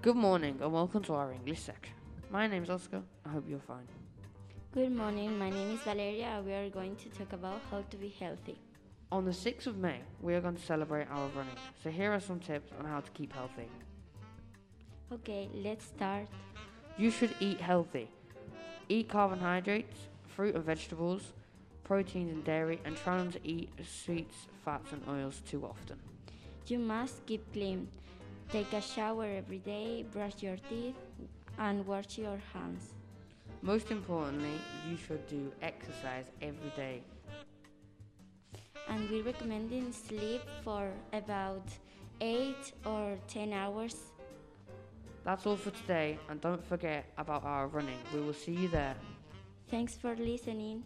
Good morning and welcome to our English section. My name is Oscar. I hope you're fine. Good morning, my name is Valeria and we are going to talk about how to be healthy. On the 6th of May, we are going to celebrate our running. So here are some tips on how to keep healthy. Okay, let's start. You should eat healthy. Eat carbohydrates, fruit and vegetables, proteins and dairy, and try not to eat sweets, fats, and oils too often. You must keep clean. Take a shower every day, brush your teeth, and wash your hands. Most importantly, you should do exercise every day. And we recommend sleep for about 8 or 10 hours. That's all for today, and don't forget about our running. We will see you there. Thanks for listening.